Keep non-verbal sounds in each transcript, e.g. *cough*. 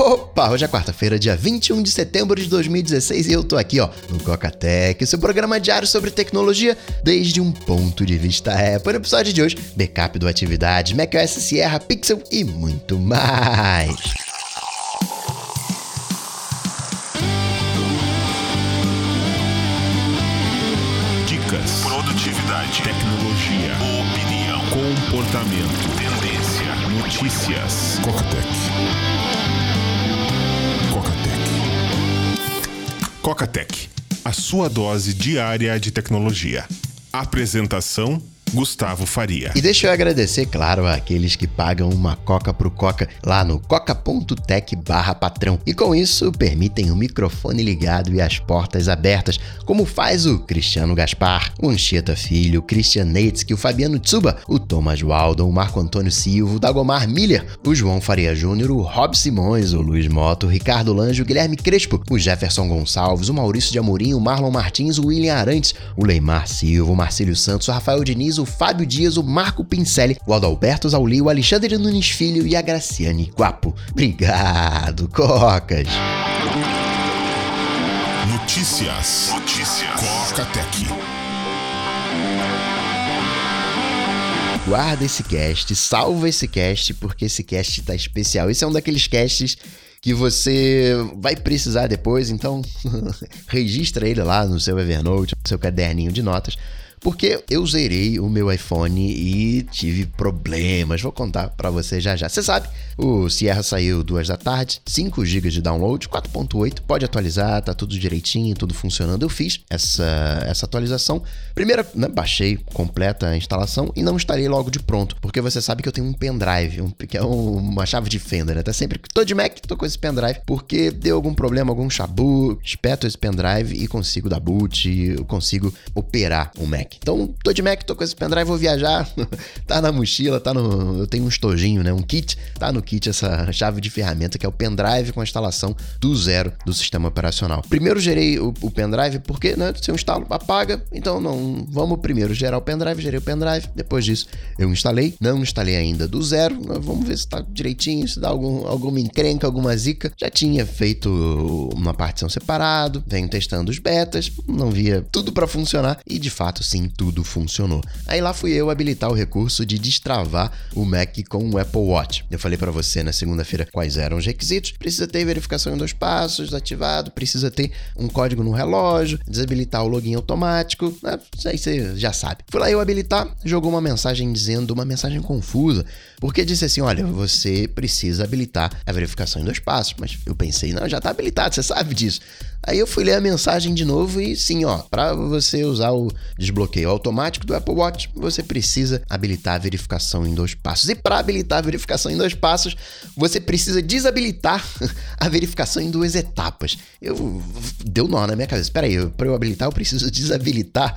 Opa, hoje é quarta-feira, dia 21 de setembro de 2016 e eu tô aqui, ó, no Coca-Tech, seu programa diário sobre tecnologia desde um ponto de vista Apple. No episódio de hoje, backup do Atividade, macOS Sierra, Pixel e muito mais. Dicas, produtividade, tecnologia, opinião, comportamento, tendência, notícias. Coca-Tech. Coca-Tech, a sua dose diária de tecnologia. Apresentação Gustavo Faria. E deixa eu agradecer, claro, àqueles que pagam uma coca pro Coca lá no coca.tech barra patrão. E com isso, permitem o microfone ligado e as portas abertas, como faz o Cristiano Gaspar, o Anchieta Filho, o Christian Neitsky, o Fabiano Tsuba, o Thomas Waldon, o Marco Antônio Silva, o Dagomar Miller, o João Faria Júnior, o Rob Simões, o Luiz Moto, o Ricardo Lange, o Guilherme Crespo, o Jefferson Gonçalves, o Maurício de Amorim, o Marlon Martins, o William Arantes, o Leimar Silva, o Marcílio Santos, o Rafael Diniz, o Fábio Dias, o Marco Pincelli, o Adalberto Zauli, o Alexandre Nunes Filho e a Graciane Guapo. Obrigado, Cocas! Notícias. Notícias. Coca-Tech. Guarda esse cast, salva esse cast, porque esse cast tá especial. Esse é um daqueles casts que você vai precisar depois, então *laughs* registra ele lá no seu Evernote, no seu caderninho de notas, porque eu zerei o meu iPhone e tive problemas. Vou contar para você já já. Você sabe, o Sierra saiu duas da tarde, 5 GB de download, 4.8, pode atualizar, tá tudo direitinho, tudo funcionando. Eu fiz essa, essa atualização. Primeiro, né, baixei completa a instalação e não instalei logo de pronto, porque você sabe que eu tenho um pendrive, um, que é um, uma chave de fenda, né? Tá sempre tô de Mac, tô com esse pendrive, porque deu algum problema, algum chabu, espeto esse pendrive e consigo dar boot, eu consigo operar o Mac. Mac. Então, tô de Mac, tô com esse pendrive, vou viajar. *laughs* tá na mochila, tá no. Eu tenho um estojinho, né? Um kit. Tá no kit essa chave de ferramenta que é o pendrive com a instalação do zero do sistema operacional. Primeiro gerei o, o pendrive porque, né? Se eu instalo, apaga. Então, não. Vamos primeiro gerar o pendrive, gerei o pendrive. Depois disso, eu instalei. Não instalei ainda do zero. Vamos ver se tá direitinho, se dá algum, alguma encrenca, alguma zica. Já tinha feito uma partição separado, venho testando os betas, não via tudo para funcionar e de fato sim tudo funcionou. Aí lá fui eu habilitar o recurso de destravar o Mac com o Apple Watch. Eu falei para você na segunda-feira quais eram os requisitos. Precisa ter verificação em dois passos ativado, precisa ter um código no relógio, desabilitar o login automático. Né? Isso aí você já sabe. Fui lá eu habilitar, jogou uma mensagem dizendo uma mensagem confusa, porque disse assim: olha, você precisa habilitar a verificação em dois passos. Mas eu pensei, não, já tá habilitado, você sabe disso. Aí eu fui ler a mensagem de novo e sim, ó, para você usar o desbloqueio automático do Apple Watch, você precisa habilitar a verificação em dois passos. E para habilitar a verificação em dois passos, você precisa desabilitar *laughs* a verificação em duas etapas. Eu deu nó na minha cabeça. Espera aí, para eu habilitar eu preciso *laughs* desabilitar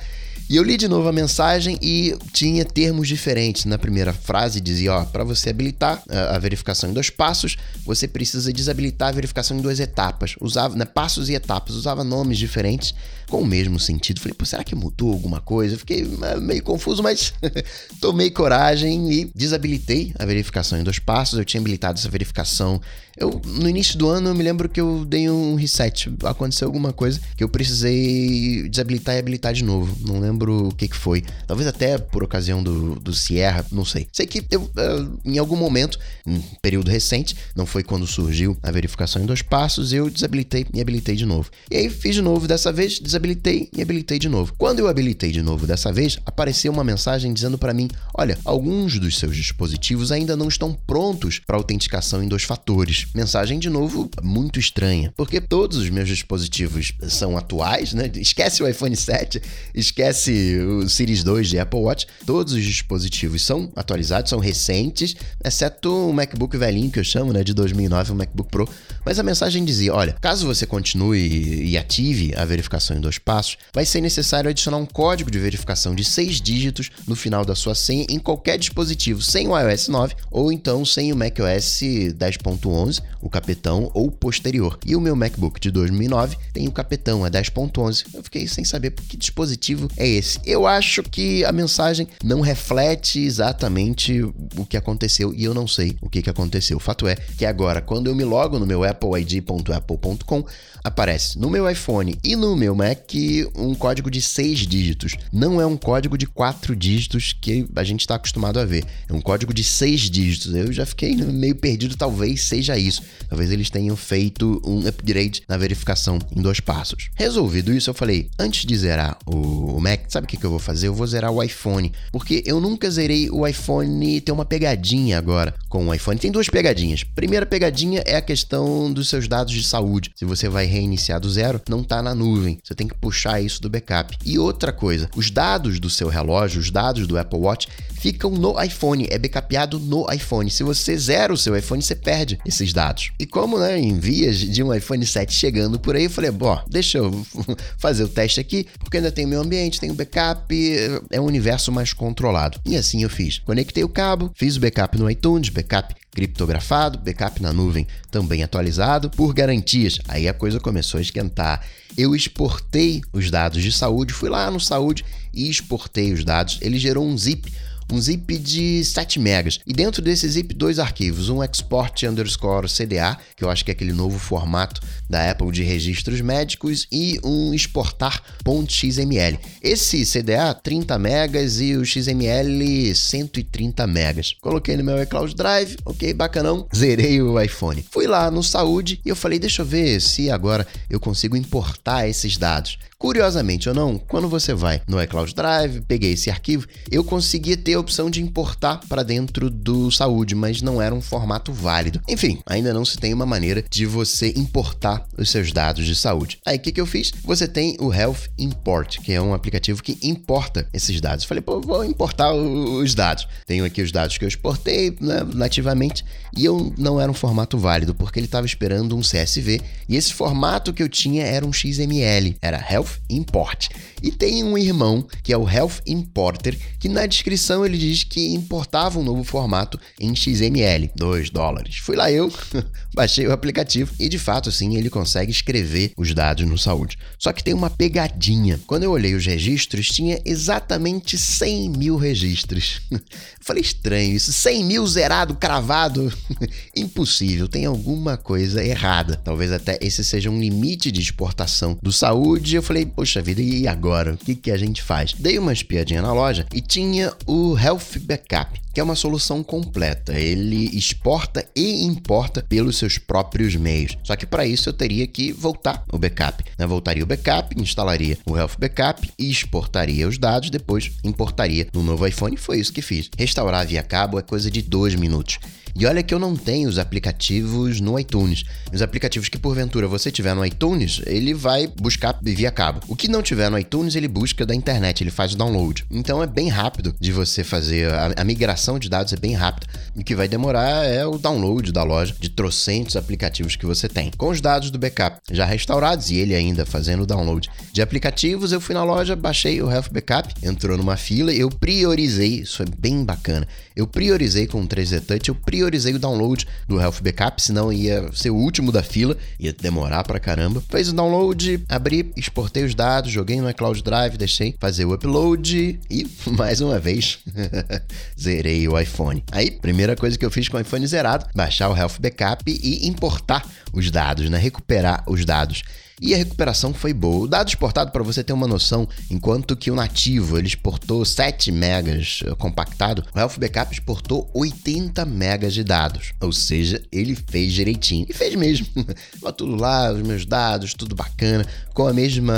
e eu li de novo a mensagem e tinha termos diferentes. Na primeira frase dizia, ó, para você habilitar a verificação em dois passos, você precisa desabilitar a verificação em duas etapas. Usava, né, passos e etapas, usava nomes diferentes com o mesmo sentido. Falei, pô, será que mudou alguma coisa? Fiquei é, meio confuso, mas *laughs* tomei coragem e desabilitei a verificação em dois passos. Eu tinha habilitado essa verificação. Eu, no início do ano, eu me lembro que eu dei um reset. Aconteceu alguma coisa que eu precisei desabilitar e habilitar de novo. Não lembro o que, que foi. Talvez até por ocasião do, do Sierra, não sei. Sei que eu, uh, em algum momento, em período recente, não foi quando surgiu a verificação em dois passos, eu desabilitei e habilitei de novo. E aí fiz de novo dessa vez, desabilitei e habilitei de novo. Quando eu habilitei de novo dessa vez, apareceu uma mensagem dizendo para mim: olha, alguns dos seus dispositivos ainda não estão prontos para autenticação em dois fatores. Mensagem de novo muito estranha, porque todos os meus dispositivos são atuais, né? Esquece o iPhone 7, esquece o Series 2 de Apple Watch, todos os dispositivos são atualizados, são recentes, exceto o MacBook velhinho que eu chamo, né, de 2009, o MacBook Pro. Mas a mensagem dizia: olha, caso você continue e ative a verificação em dois passos, vai ser necessário adicionar um código de verificação de seis dígitos no final da sua senha em qualquer dispositivo sem o iOS 9 ou então sem o macOS 10.11 10.11, o capetão ou posterior. E o meu MacBook de 2009 tem o capetão, é 10.11. Eu fiquei sem saber que dispositivo é esse. Eu acho que a mensagem não reflete exatamente o que aconteceu e eu não sei o que, que aconteceu. O fato é que agora, quando eu me logo no meu appleid.apple.com, aparece no meu iPhone e no meu Mac um código de seis dígitos. Não é um código de quatro dígitos que a gente está acostumado a ver. É um código de seis dígitos. Eu já fiquei meio perdido, talvez seja isso. Talvez eles tenham feito um upgrade na verificação em dois passos. Resolvido isso, eu falei, antes de zerar o Mac, sabe o que, que eu vou fazer? Eu vou zerar o iPhone. Porque eu nunca zerei o iPhone. Tem uma pegadinha agora com o iPhone. Tem duas pegadinhas. Primeira pegadinha é a questão dos seus dados de saúde. Se você vai reiniciar do zero, não está na nuvem. Você tem que puxar isso do backup. E outra coisa, os dados do seu relógio, os dados do Apple Watch, ficam no iPhone, é backupeado no iPhone. Se você zera o seu iPhone, você perde esses dados. E como, né, em vias de um iPhone 7 chegando por aí, eu falei, bom, deixa eu *laughs* fazer o teste aqui, porque ainda tem meu ambiente, tem o backup, é um universo mais controlado. E assim eu fiz. Conectei o cabo, fiz o backup no iTunes, backup criptografado, backup na nuvem também atualizado, por garantias. Aí a coisa começou a esquentar. Eu exportei os dados de saúde, fui lá no saúde e exportei os dados. Ele gerou um zip um zip de 7 megas. E dentro desse zip, dois arquivos, um export underscore CDA, que eu acho que é aquele novo formato da Apple de registros médicos, e um exportar.xml. Esse CDA, 30 megas e o XML, 130 megas. Coloquei no meu iCloud Drive, ok, bacanão, zerei o iPhone. Fui lá no Saúde e eu falei, deixa eu ver se agora eu consigo importar esses dados. Curiosamente ou não, quando você vai no iCloud Drive, peguei esse arquivo, eu conseguia ter a opção de importar para dentro do Saúde, mas não era um formato válido. Enfim, ainda não se tem uma maneira de você importar os seus dados de saúde. Aí o que, que eu fiz? Você tem o Health Import, que é um aplicativo que importa esses dados. Falei, pô, vou importar os dados. Tenho aqui os dados que eu exportei né, nativamente e eu não era um formato válido porque ele estava esperando um CSV e esse formato que eu tinha era um XML, era Health Import. E tem um irmão, que é o Health Importer, que na descrição ele diz que importava um novo formato em XML, 2 dólares. Fui lá eu, *laughs* baixei o aplicativo e de fato assim ele consegue escrever os dados no saúde. Só que tem uma pegadinha. Quando eu olhei os registros, tinha exatamente 100 mil registros. *laughs* Falei estranho isso, 100 mil zerado, cravado. *laughs* Impossível, tem alguma coisa errada. Talvez até esse seja um limite de exportação do saúde. Eu falei, poxa vida, e agora? O que, que a gente faz? Dei uma espiadinha na loja e tinha o Health Backup que é uma solução completa. Ele exporta e importa pelos seus próprios meios. Só que para isso eu teria que voltar o backup. Né? Voltaria o backup, instalaria o Health Backup e exportaria os dados, depois importaria no novo iPhone. Foi isso que fiz. Restaurar via cabo é coisa de dois minutos. E olha que eu não tenho os aplicativos no iTunes. Os aplicativos que porventura você tiver no iTunes, ele vai buscar via cabo. O que não tiver no iTunes, ele busca da internet, ele faz o download. Então é bem rápido de você fazer a, a migração de dados é bem rápida. O que vai demorar é o download da loja de trocentos aplicativos que você tem. Com os dados do backup já restaurados e ele ainda fazendo o download de aplicativos, eu fui na loja, baixei o Health Backup, entrou numa fila, eu priorizei, isso é bem bacana. Eu priorizei com o 3D Touch, eu priorizei o download do Health Backup, senão ia ser o último da fila, ia demorar pra caramba. Fez o download, abri, exportei os dados, joguei no iCloud Drive, deixei fazer o upload e, *laughs* mais uma vez, *laughs* zerei o iPhone. Aí, primeira coisa que eu fiz com o iPhone zerado, baixar o Health Backup e importar os dados, né? Recuperar os dados e a recuperação foi boa. O dado exportado, para você ter uma noção, enquanto que o nativo ele exportou 7 megas eh, compactado, o Health Backup exportou 80 megas de dados. Ou seja, ele fez direitinho. E fez mesmo. *laughs* Tudo lá, os meus dados, tudo bacana, com a mesma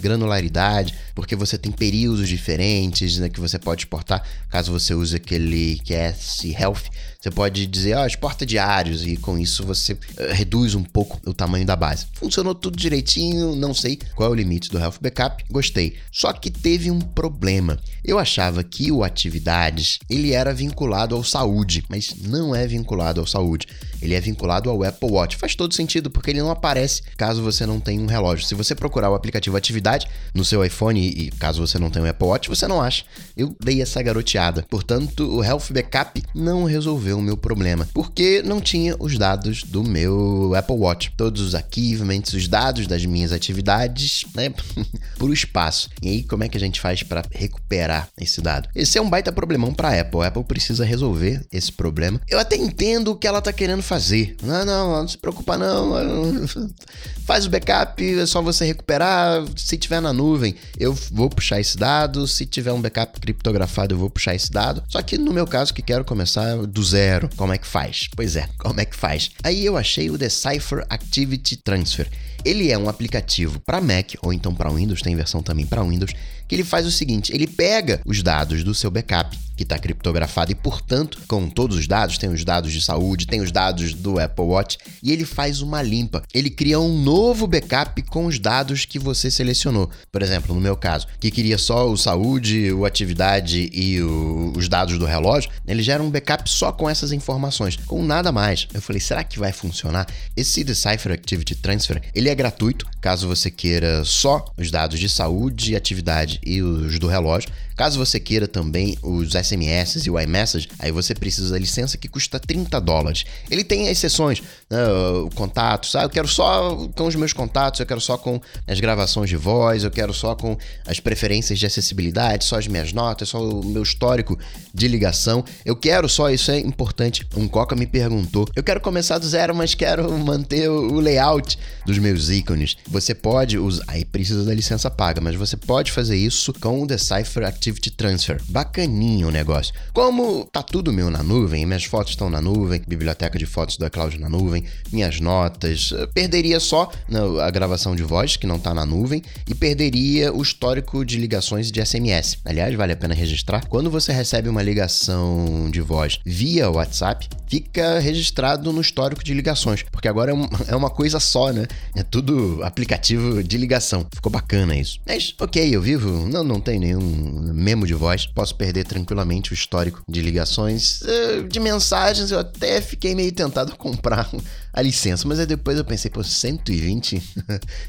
granularidade, porque você tem períodos diferentes né, que você pode exportar. Caso você use aquele QS Health, você pode dizer, oh, exporta diários, e com isso você uh, reduz um pouco o tamanho da base. Funcionou tudo direitinho, não sei qual é o limite do Health Backup, gostei. Só que teve um problema. Eu achava que o Atividades ele era vinculado ao saúde, mas não é vinculado ao saúde. Ele é vinculado ao Apple Watch. Faz todo sentido, porque ele não aparece caso você não tenha um relógio. Se você procurar o aplicativo Atividade no seu iPhone e caso você não tenha um Apple Watch, você não acha. Eu dei essa garoteada. Portanto, o Health Backup não resolveu o meu problema, porque não tinha os dados do meu Apple Watch. Todos os achievements, os dados das minhas atividades, né, *laughs* por espaço. E aí, como é que a gente faz para recuperar esse dado? Esse é um baita problemão para Apple. A Apple precisa resolver esse problema. Eu até entendo o que ela tá querendo fazer. Não, não, não se preocupa não. *laughs* Faz o backup, é só você recuperar. Se tiver na nuvem, eu vou puxar esse dado. Se tiver um backup criptografado, eu vou puxar esse dado. Só que no meu caso, que quero começar do zero, como é que faz? Pois é, como é que faz? Aí eu achei o Decipher Activity Transfer. Ele é um aplicativo para Mac ou então para Windows, tem versão também para Windows, que ele faz o seguinte: ele pega os dados do seu backup, que está criptografado e, portanto, com todos os dados, tem os dados de saúde, tem os dados do Apple Watch, e ele faz uma limpa. Ele cria um novo backup com os dados que você selecionou. Por exemplo, no meu caso, que queria só o saúde, o atividade e o, os dados do relógio, ele gera um backup só com essas informações, com nada mais. Eu falei, será que vai funcionar? Esse Decipher Activity Transfer, ele é gratuito, caso você queira só os dados de saúde, atividade e os do relógio. Caso você queira também os SMS e o iMessage, aí você precisa da licença que custa 30 dólares. Ele tem exceções, né, contatos, ah, eu quero só com os meus contatos, eu quero só com as gravações de voz, eu quero só com as preferências de acessibilidade, só as minhas notas, só o meu histórico de ligação. Eu quero só, isso é importante. Um Coca me perguntou, eu quero começar do zero, mas quero manter o layout dos meus ícones. Você pode usar, aí precisa da licença paga, mas você pode fazer isso com o Decipher Activity Transfer. Bacaninho o negócio. Como tá tudo meu na nuvem, minhas fotos estão na nuvem, biblioteca de fotos da Cloud na nuvem, minhas notas, perderia só né, a gravação de voz, que não tá na nuvem, e perderia o histórico de ligações de SMS. Aliás, vale a pena registrar. Quando você recebe uma ligação de voz via WhatsApp, fica registrado no histórico de ligações, porque agora é, *laughs* é uma coisa só, né? É tudo aplicativo de ligação. Ficou bacana isso. Mas, ok, eu vivo, não, não tem nenhum memo de voz, posso perder tranquilamente o histórico de ligações. Eh, de mensagens, eu até fiquei meio tentado a comprar a licença, mas aí depois eu pensei, pô, 120?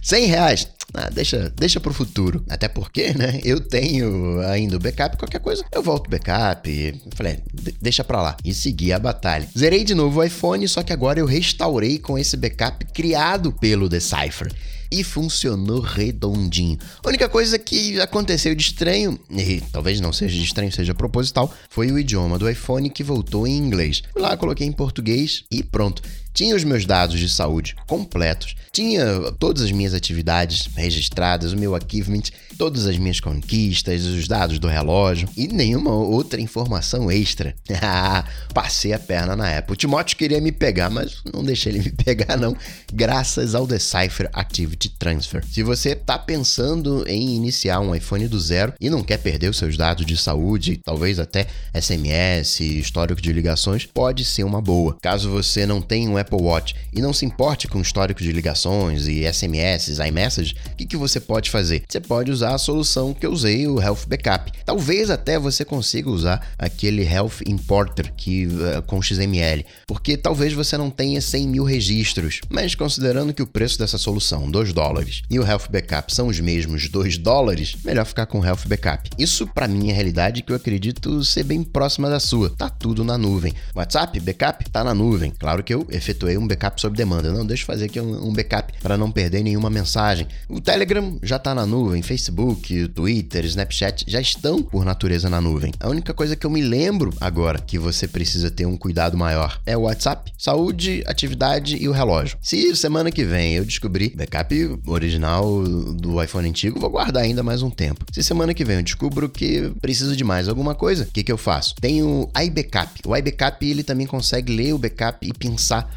100 *laughs* reais? Ah, deixa, deixa pro futuro. Até porque, né, eu tenho ainda o backup, qualquer coisa, eu volto backup. Falei, deixa pra lá. E segui a batalha. Zerei de novo o iPhone, só que agora eu restaurei com esse backup criado pelo Decipher e funcionou redondinho. A única coisa que aconteceu de estranho, e talvez não seja de estranho, seja proposital, foi o idioma do iPhone que voltou em inglês. Lá, coloquei em português e pronto tinha os meus dados de saúde completos, tinha todas as minhas atividades registradas, o meu achievement, todas as minhas conquistas, os dados do relógio e nenhuma outra informação extra. *laughs* Passei a perna na Apple. O Timóteo queria me pegar, mas não deixei ele me *laughs* pegar não, graças ao Decipher Activity Transfer. Se você está pensando em iniciar um iPhone do zero e não quer perder os seus dados de saúde, talvez até SMS, histórico de ligações, pode ser uma boa. Caso você não tenha um Apple Watch e não se importe com histórico de ligações e SMS, iMessage, o que, que você pode fazer? Você pode usar a solução que eu usei, o Health Backup. Talvez até você consiga usar aquele Health Importer que, uh, com XML, porque talvez você não tenha 100 mil registros, mas considerando que o preço dessa solução, 2 dólares, e o Health Backup são os mesmos 2 dólares, melhor ficar com o Health Backup. Isso para mim é realidade que eu acredito ser bem próxima da sua. Tá tudo na nuvem. WhatsApp, backup, tá na nuvem. Claro que eu efetuo efetuei um backup sob demanda. Não, deixa eu fazer aqui um, backup para não perder nenhuma mensagem. O Telegram já está na nuvem, Facebook, Twitter, Snapchat já estão por natureza na nuvem. A única coisa que eu me lembro agora que você precisa ter um cuidado maior é o WhatsApp, saúde, atividade e o relógio. Se semana que vem eu descobrir backup original do iPhone antigo, vou guardar ainda mais um tempo. Se semana que vem eu descubro que preciso de mais alguma coisa, o que, que eu faço? Tem o iBackup. O iBackup ele também consegue ler o backup e pensar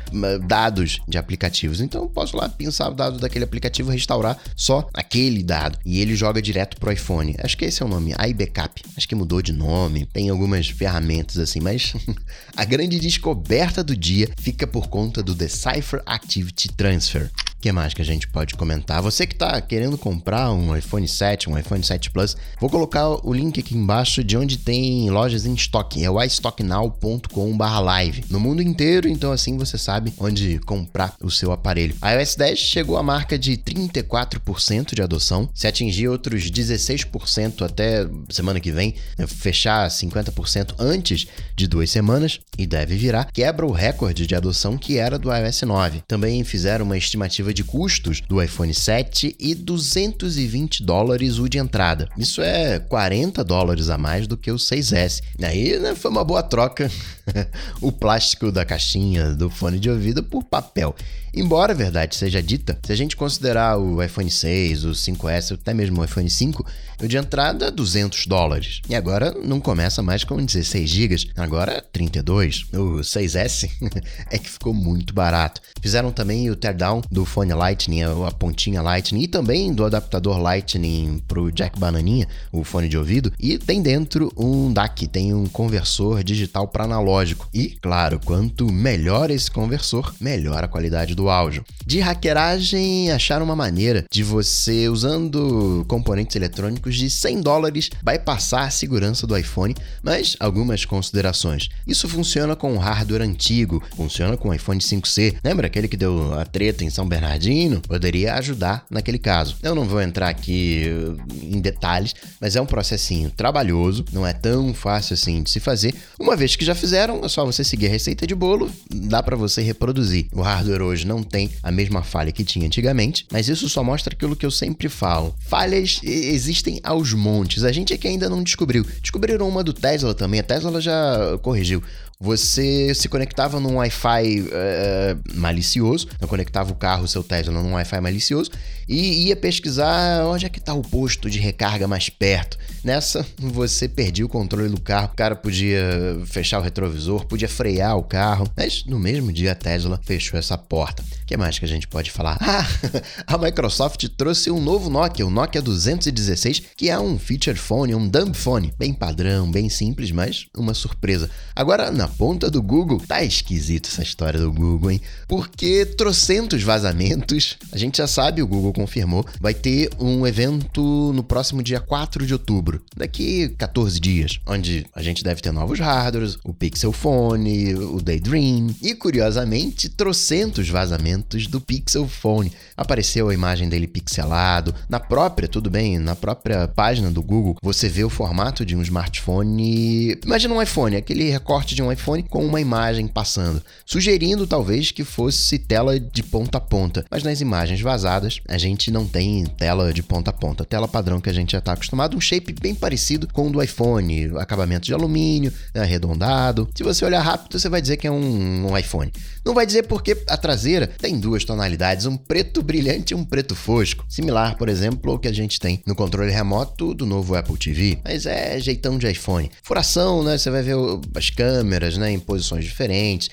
dados de aplicativos. Então eu posso lá pensar o dado daquele aplicativo, restaurar só aquele dado e ele joga direto pro iPhone. Acho que esse é o nome, iBackup. Acho que mudou de nome, tem algumas ferramentas assim, mas *laughs* a grande descoberta do dia fica por conta do Decipher Activity Transfer. O que mais que a gente pode comentar? Você que está querendo comprar um iPhone 7, um iPhone 7 Plus, vou colocar o link aqui embaixo de onde tem lojas em estoque. É o istocknow.com/live. No mundo inteiro, então assim você sabe onde comprar o seu aparelho. A iOS 10 chegou à marca de 34% de adoção. Se atingir outros 16% até semana que vem, né, fechar 50% antes de duas semanas e deve virar, quebra o recorde de adoção que era do iOS 9. Também fizeram uma estimativa de custos do iPhone 7 e 220 dólares o de entrada. Isso é 40 dólares a mais do que o 6S. Aí né, foi uma boa troca *laughs* o plástico da caixinha do fone de ouvido por papel. Embora a verdade seja dita, se a gente considerar o iPhone 6, o 5S, até mesmo o iPhone 5, o de entrada 200 dólares. E agora não começa mais com 16 GB, agora 32. O 6S *laughs* é que ficou muito barato. Fizeram também o teardown do fone Lightning, a pontinha Lightning, e também do adaptador Lightning pro Jack Bananinha, o fone de ouvido, e tem dentro um DAC, tem um conversor digital para analógico. E, claro, quanto melhor esse conversor, melhor a qualidade do áudio. De hackeragem, acharam uma maneira de você, usando componentes eletrônicos de 100 dólares, bypassar a segurança do iPhone, mas algumas considerações. Isso funciona com hardware antigo, funciona com o iPhone 5C. Lembra aquele que deu a treta em São Bernardino? Poderia ajudar naquele caso. Eu não vou entrar aqui uh, em detalhes, mas é um processinho trabalhoso, não é tão fácil assim de se fazer. Uma vez que já fizeram, é só você seguir a receita de bolo, dá para você reproduzir. O hardware hoje não tem a mesma falha que tinha antigamente, mas isso só mostra aquilo que eu sempre falo. Falhas existem aos montes. A gente é que ainda não descobriu. Descobriram uma do Tesla também. A Tesla já corrigiu. Você se conectava num Wi-Fi uh, malicioso, não conectava o carro, seu Tesla, num Wi-Fi malicioso, e ia pesquisar onde é que está o posto de recarga mais perto. Nessa, você perdia o controle do carro, o cara podia fechar o retrovisor, podia frear o carro, mas no mesmo dia a Tesla fechou essa porta. O que mais que a gente pode falar? *laughs* Ah, a Microsoft trouxe um novo Nokia, o Nokia 216, que é um feature phone, um dumb phone, bem padrão, bem simples, mas uma surpresa. Agora, na ponta do Google, tá esquisito essa história do Google, hein? Porque trocentos vazamentos, a gente já sabe, o Google confirmou, vai ter um evento no próximo dia 4 de outubro, daqui 14 dias, onde a gente deve ter novos hardwares, o Pixel Phone, o Daydream e, curiosamente, trocentos vazamentos do Pixel Phone. Apareceu a imagem dele pixelado, na própria, tudo bem, na própria página do Google, você vê o formato de um smartphone. Imagina um iPhone, aquele recorte de um iPhone com uma imagem passando, sugerindo talvez que fosse tela de ponta a ponta, mas nas imagens vazadas a gente não tem tela de ponta a ponta, tela padrão que a gente já está acostumado, um shape bem parecido com o do iPhone, acabamento de alumínio, né, arredondado. Se você olhar rápido, você vai dizer que é um, um iPhone. Não vai dizer porque a traseira tem duas tonalidades, um preto brilhante e um preto fosco, similar, por exemplo, ao que a gente tem no controle remoto do novo Apple TV, mas é jeitão de iPhone. Furação, né? Você vai ver as câmeras, né, em posições diferentes.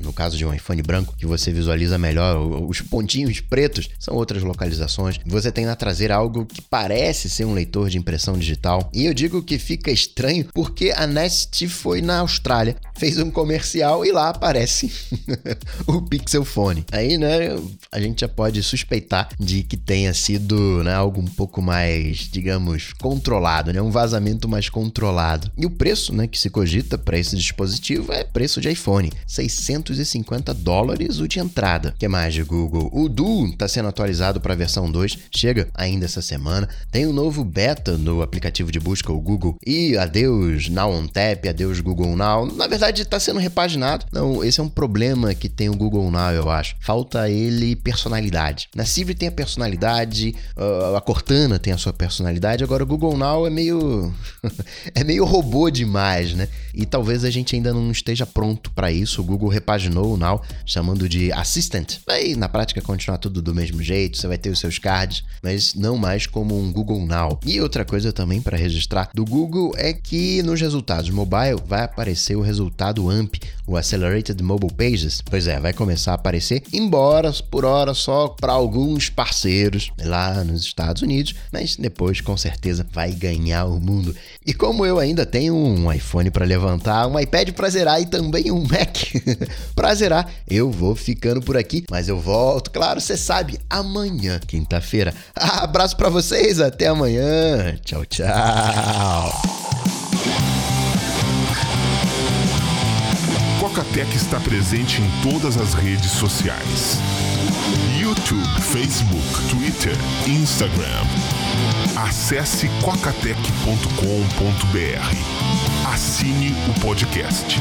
No caso de um iPhone branco, que você visualiza melhor, os pontinhos pretos são outras localizações. Você tem na traseira algo que parece ser um leitor de impressão digital. E eu digo que fica estranho porque a Nest foi na Austrália, fez um comercial e lá aparece *laughs* o Pixel Phone. Aí, né, a gente já pode suspeitar de que tenha sido né, algo um pouco mais, digamos, controlado, né, um vazamento mais controlado. E o preço, né, que se cogita para esse dispositivo é preço de iPhone, 650 dólares o de entrada. que mais de Google? O Duo está sendo atualizado para a versão 2, chega ainda essa semana. Tem um novo beta no aplicativo de busca, o Google, e adeus Now on Tap, adeus Google Now. Na verdade, está sendo repaginado. Não, esse é um problema que tem o Google Now, eu acho. Falta ele personalidade. Na Siri tem a personalidade, uh, a Cortana tem a sua personalidade, agora o Google Now é meio *laughs* é meio robô demais, né? E talvez a gente ainda não esteja pronto para isso. O Google repaginou o Now, chamando de Assistant. Vai na prática continuar tudo do mesmo jeito, você vai ter os seus cards, mas não mais como um Google Now. E outra coisa também para registrar do Google é que nos resultados mobile vai aparecer o resultado AMP, o Accelerated Mobile Pages. Pois é, vai começar a aparecer, embora por hora só para alguns parceiros lá nos Estados Unidos, mas depois com certeza vai ganhar o mundo. E como eu ainda tenho um iPhone para levantar, um iPad para pra zerar e também um Mac *laughs* pra zerar. Eu vou ficando por aqui, mas eu volto, claro, você sabe, amanhã, quinta-feira. *laughs* Abraço para vocês, até amanhã. Tchau, tchau. Cocatec está presente em todas as redes sociais: YouTube, Facebook, Twitter, Instagram. Acesse quacatec.com.br. Assine o podcast.